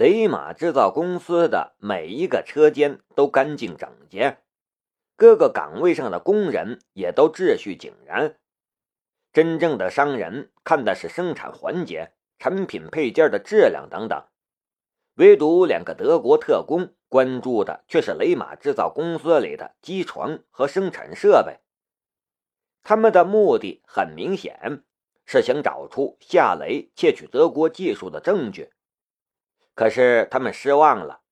雷马制造公司的每一个车间都干净整洁，各个岗位上的工人也都秩序井然。真正的商人看的是生产环节、产品配件的质量等等，唯独两个德国特工关注的却是雷马制造公司里的机床和生产设备。他们的目的很明显，是想找出夏雷窃取德国技术的证据。可是他们失望了，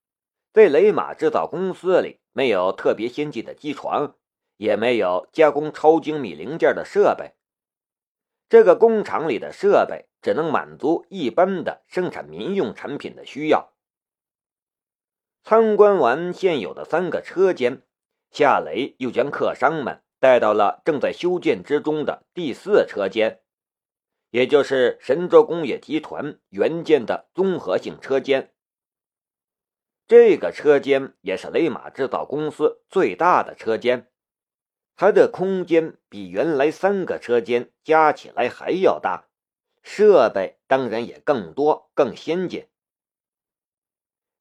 在雷马制造公司里没有特别先进的机床，也没有加工超精密零件的设备。这个工厂里的设备只能满足一般的生产民用产品的需要。参观完现有的三个车间，夏雷又将客商们带到了正在修建之中的第四车间。也就是神州工业集团原建的综合性车间，这个车间也是雷马制造公司最大的车间，它的空间比原来三个车间加起来还要大，设备当然也更多、更先进。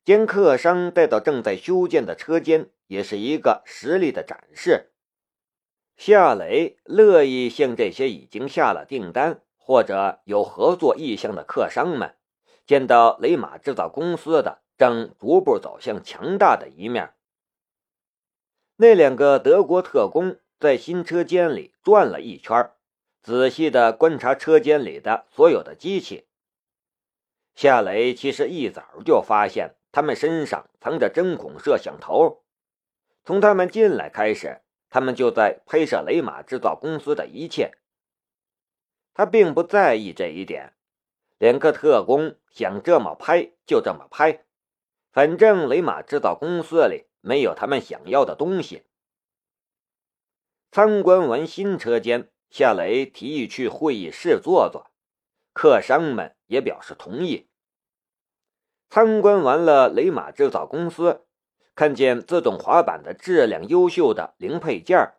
将客商带到正在修建的车间，也是一个实力的展示。夏雷乐意向这些已经下了订单。或者有合作意向的客商们，见到雷马制造公司的正逐步走向强大的一面。那两个德国特工在新车间里转了一圈，仔细的观察车间里的所有的机器。夏雷其实一早就发现他们身上藏着针孔摄像头，从他们进来开始，他们就在拍摄雷马制造公司的一切。他并不在意这一点，两个特工想这么拍就这么拍，反正雷马制造公司里没有他们想要的东西。参观完新车间，夏雷提议去会议室坐坐，客商们也表示同意。参观完了雷马制造公司，看见自动滑板的质量优秀的零配件，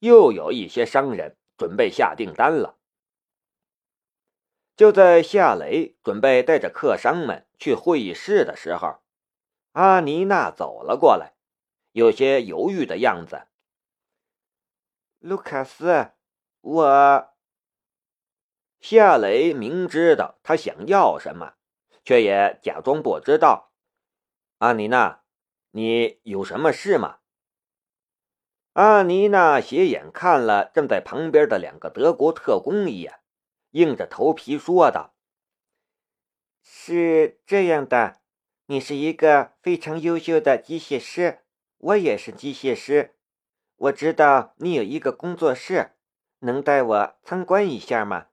又有一些商人准备下订单了。就在夏雷准备带着客商们去会议室的时候，阿妮娜走了过来，有些犹豫的样子。卢卡斯，我……夏雷明知道他想要什么，却也假装不知道。阿妮娜，你有什么事吗？阿妮娜斜眼看了站在旁边的两个德国特工一眼。硬着头皮说道：“是这样的，你是一个非常优秀的机械师，我也是机械师。我知道你有一个工作室，能带我参观一下吗？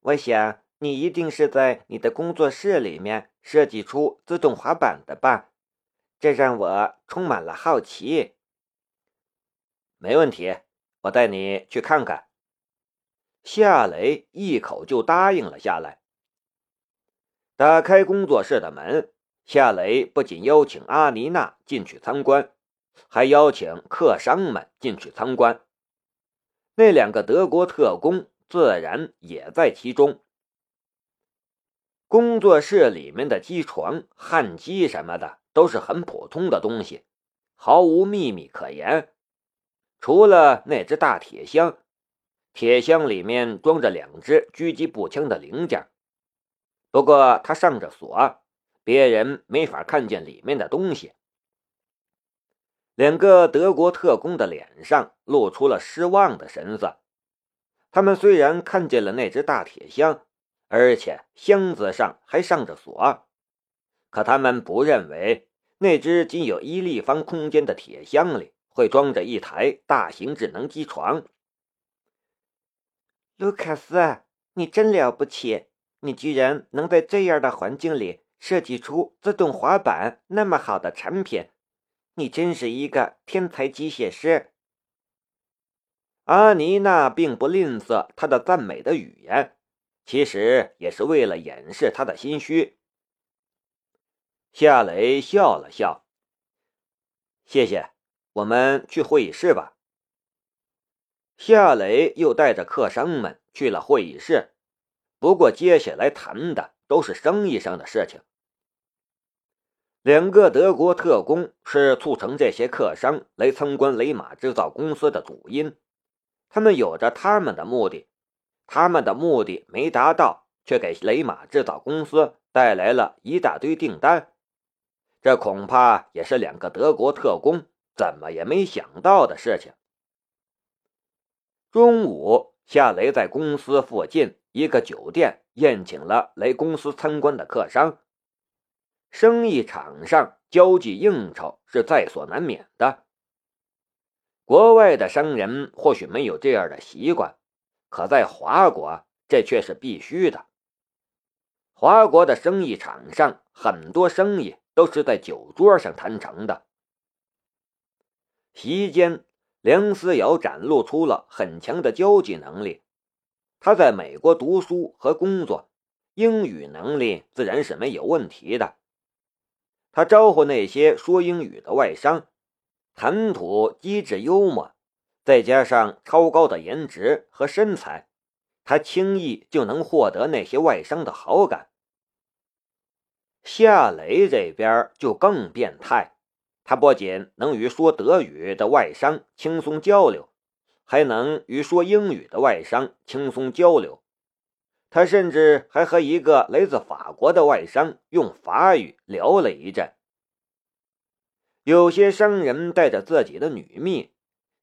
我想你一定是在你的工作室里面设计出自动滑板的吧？这让我充满了好奇。”“没问题，我带你去看看。”夏雷一口就答应了下来。打开工作室的门，夏雷不仅邀请阿妮娜进去参观，还邀请客商们进去参观。那两个德国特工自然也在其中。工作室里面的机床、焊机什么的都是很普通的东西，毫无秘密可言，除了那只大铁箱。铁箱里面装着两支狙击步枪的零件，不过它上着锁，别人没法看见里面的东西。两个德国特工的脸上露出了失望的神色。他们虽然看见了那只大铁箱，而且箱子上还上着锁，可他们不认为那只仅有一立方空间的铁箱里会装着一台大型智能机床。卢卡斯，你真了不起！你居然能在这样的环境里设计出自动滑板那么好的产品，你真是一个天才机械师。阿妮娜并不吝啬他的赞美的语言，其实也是为了掩饰他的心虚。夏雷笑了笑：“谢谢，我们去会议室吧。”夏雷又带着客商们去了会议室，不过接下来谈的都是生意上的事情。两个德国特工是促成这些客商来参观雷马制造公司的主因，他们有着他们的目的，他们的目的没达到，却给雷马制造公司带来了一大堆订单，这恐怕也是两个德国特工怎么也没想到的事情。中午，夏雷在公司附近一个酒店宴请了来公司参观的客商。生意场上交际应酬是在所难免的。国外的商人或许没有这样的习惯，可在华国这却是必须的。华国的生意场上很多生意都是在酒桌上谈成的。席间，梁思瑶展露出了很强的交际能力。他在美国读书和工作，英语能力自然是没有问题的。他招呼那些说英语的外商，谈吐机智幽默，再加上超高的颜值和身材，他轻易就能获得那些外商的好感。夏雷这边就更变态，他不仅能与说德语的外商轻松交流，还能与说英语的外商轻松交流。他甚至还和一个来自法国的外商用法语聊了一阵。有些商人带着自己的女秘，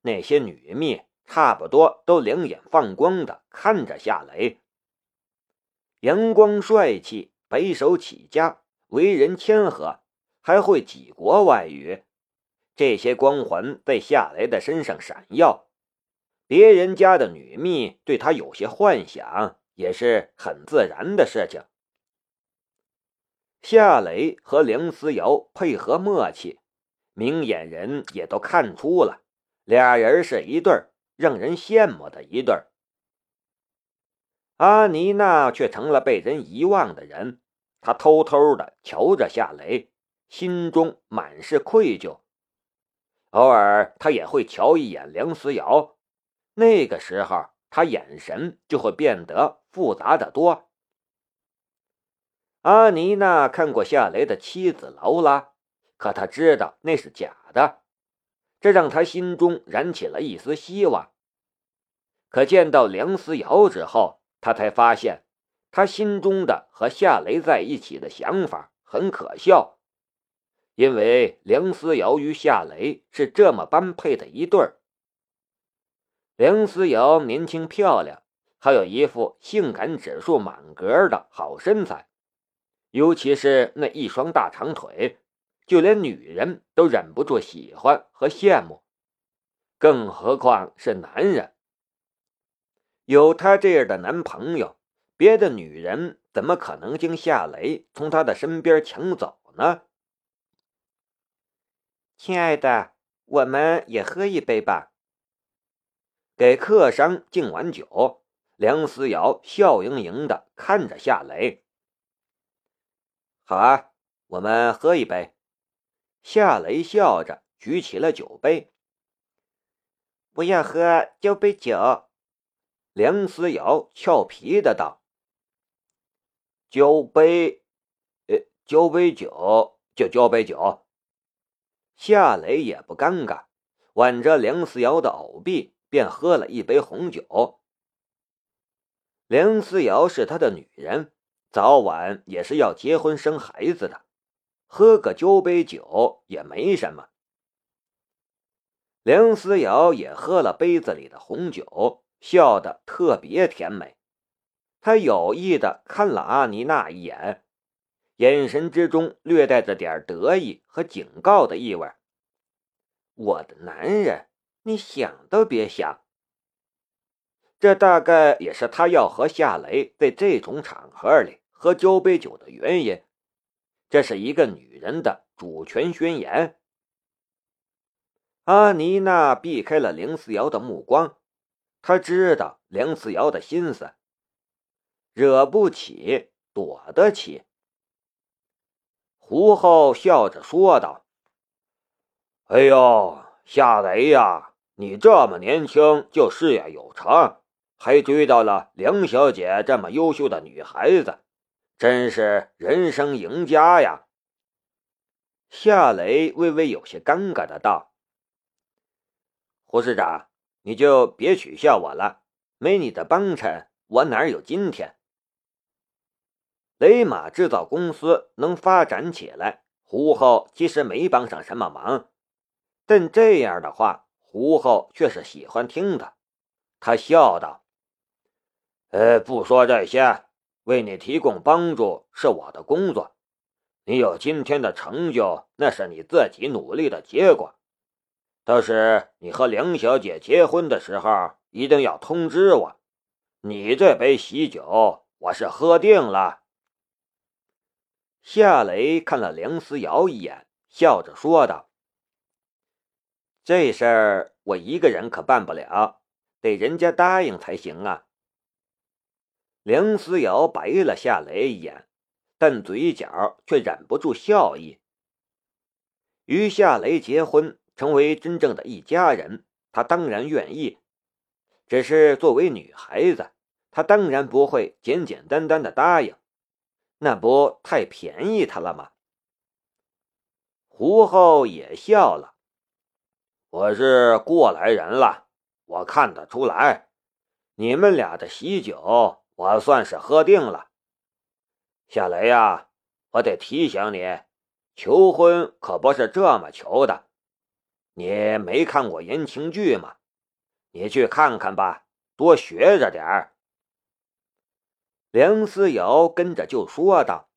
那些女秘差不多都两眼放光的看着夏雷。阳光帅气，白手起家，为人谦和，还会几国外语，这些光环在夏雷的身上闪耀。别人家的女秘对他有些幻想。也是很自然的事情。夏雷和梁思瑶配合默契，明眼人也都看出了，俩人是一对，让人羡慕的一对。阿妮娜却成了被人遗忘的人，她偷偷的瞧着夏雷，心中满是愧疚。偶尔，他也会瞧一眼梁思瑶，那个时候。他眼神就会变得复杂的多。阿妮娜看过夏雷的妻子劳拉，可他知道那是假的，这让他心中燃起了一丝希望。可见到梁思瑶之后，他才发现，他心中的和夏雷在一起的想法很可笑，因为梁思瑶与夏雷是这么般配的一对儿。梁思瑶年轻漂亮，还有一副性感指数满格的好身材，尤其是那一双大长腿，就连女人都忍不住喜欢和羡慕，更何况是男人。有她这样的男朋友，别的女人怎么可能将夏雷从他的身边抢走呢？亲爱的，我们也喝一杯吧。给客商敬完酒，梁思瑶笑盈盈的看着夏雷。好啊，我们喝一杯。夏雷笑着举起了酒杯。不要喝，交杯酒。梁思瑶俏皮的道：“交杯，呃，交杯酒就交杯酒。”夏雷也不尴尬，挽着梁思瑶的藕臂。便喝了一杯红酒。梁思瑶是他的女人，早晚也是要结婚生孩子的，喝个交杯酒也没什么。梁思瑶也喝了杯子里的红酒，笑得特别甜美。他有意的看了阿妮娜一眼，眼神之中略带着点得意和警告的意味。我的男人。你想都别想，这大概也是他要和夏雷在这种场合里喝交杯酒的原因。这是一个女人的主权宣言。阿妮娜避开了梁思瑶的目光，她知道梁思瑶的心思，惹不起，躲得起。胡浩笑着说道：“哎呦，夏雷呀！”你这么年轻就事业有成，还追到了梁小姐这么优秀的女孩子，真是人生赢家呀！夏雷微微有些尴尬的道：“胡市长，你就别取笑我了，没你的帮衬，我哪有今天？”雷马制造公司能发展起来，胡浩其实没帮上什么忙，但这样的话，胡浩却是喜欢听的。他笑道：“呃，不说这些，为你提供帮助是我的工作。你有今天的成就，那是你自己努力的结果。倒是你和梁小姐结婚的时候，一定要通知我。你这杯喜酒，我是喝定了。”夏雷看了梁思瑶一眼，笑着说道：“这事儿我一个人可办不了，得人家答应才行啊。”梁思瑶白了夏雷一眼，但嘴角却忍不住笑意。与夏雷结婚，成为真正的一家人，她当然愿意。只是作为女孩子，她当然不会简简单单的答应。那不太便宜他了吗？胡后也笑了。我是过来人了，我看得出来，你们俩的喜酒我算是喝定了。夏雷呀，我得提醒你，求婚可不是这么求的。你没看过言情剧吗？你去看看吧，多学着点儿。梁思瑶跟着就说道：“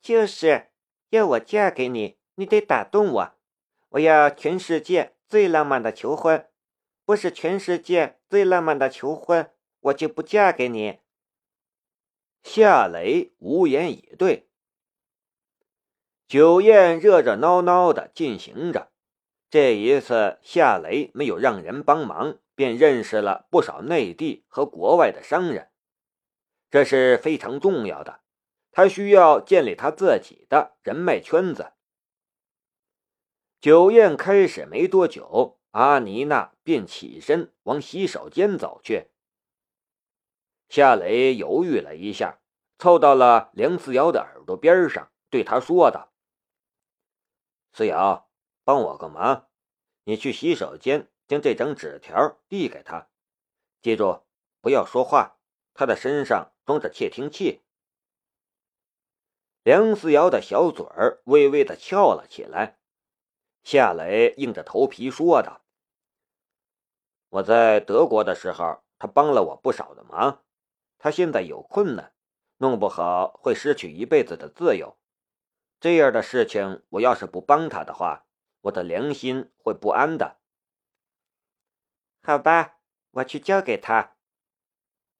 就是要我嫁给你，你得打动我。我要全世界最浪漫的求婚，不是全世界最浪漫的求婚，我就不嫁给你。”夏雷无言以对。酒宴热热闹闹的进行着，这一次夏雷没有让人帮忙，便认识了不少内地和国外的商人。这是非常重要的，他需要建立他自己的人脉圈子。酒宴开始没多久，阿妮娜便起身往洗手间走去。夏雷犹豫了一下，凑到了梁思瑶的耳朵边上，对他说道：“思瑶，帮我个忙，你去洗手间将这张纸条递给他，记住不要说话，他的身上。”装着窃听器，梁思瑶的小嘴儿微微的翘了起来。夏雷硬着头皮说道：“我在德国的时候，他帮了我不少的忙。他现在有困难，弄不好会失去一辈子的自由。这样的事情，我要是不帮他的话，我的良心会不安的。”好吧，我去交给他。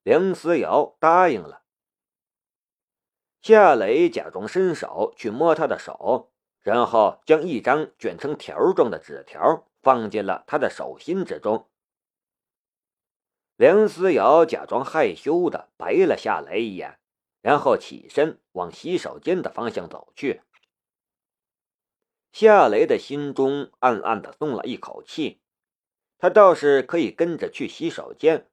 梁思瑶答应了。夏雷假装伸手去摸她的手，然后将一张卷成条状的纸条放进了他的手心之中。梁思瑶假装害羞的白了夏雷一眼，然后起身往洗手间的方向走去。夏雷的心中暗暗的松了一口气，他倒是可以跟着去洗手间。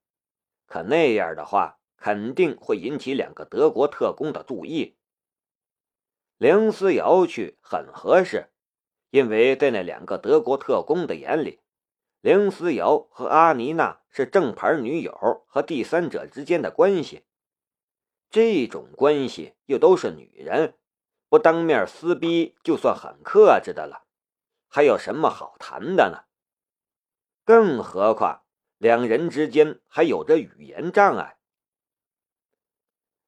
可那样的话，肯定会引起两个德国特工的注意。梁思瑶去很合适，因为在那两个德国特工的眼里，梁思瑶和阿妮娜是正牌女友和第三者之间的关系。这种关系又都是女人，不当面撕逼就算很克制的了，还有什么好谈的呢？更何况……两人之间还有着语言障碍。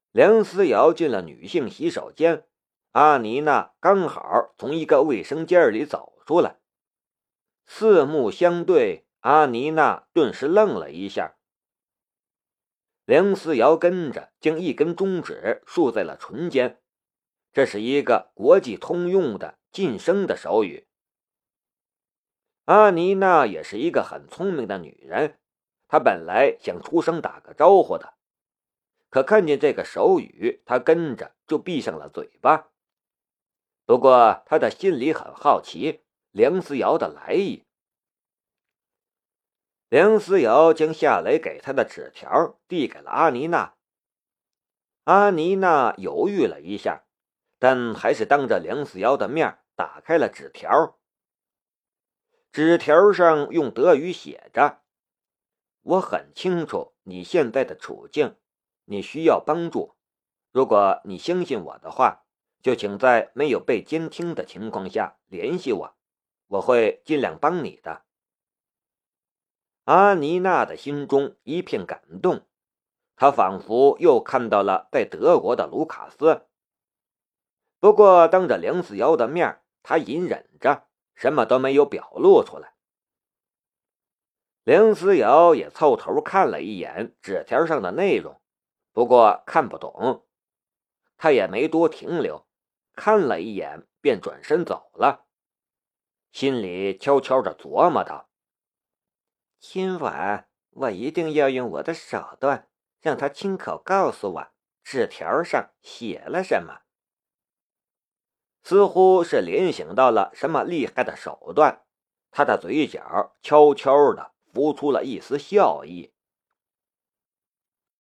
梁思瑶进了女性洗手间，阿妮娜刚好从一个卫生间里走出来，四目相对，阿妮娜顿时愣了一下。梁思瑶跟着将一根中指竖在了唇间，这是一个国际通用的晋升的手语。阿妮娜也是一个很聪明的女人。他本来想出声打个招呼的，可看见这个手语，他跟着就闭上了嘴巴。不过他的心里很好奇梁思瑶的来意。梁思瑶将夏雷给他的纸条递给了阿妮娜。阿妮娜犹豫了一下，但还是当着梁思瑶的面打开了纸条。纸条上用德语写着：“我很清楚你现在的处境，你需要帮助。如果你相信我的话，就请在没有被监听的情况下联系我，我会尽量帮你的。”阿妮娜的心中一片感动，她仿佛又看到了在德国的卢卡斯。不过，当着梁思瑶的面，她隐忍着，什么都没有表露出来。梁思瑶也凑头看了一眼纸条上的内容，不过看不懂，他也没多停留，看了一眼便转身走了，心里悄悄的琢磨道。今晚我一定要用我的手段，让他亲口告诉我纸条上写了什么。似乎是联想到了什么厉害的手段，他的嘴角悄悄的浮出了一丝笑意。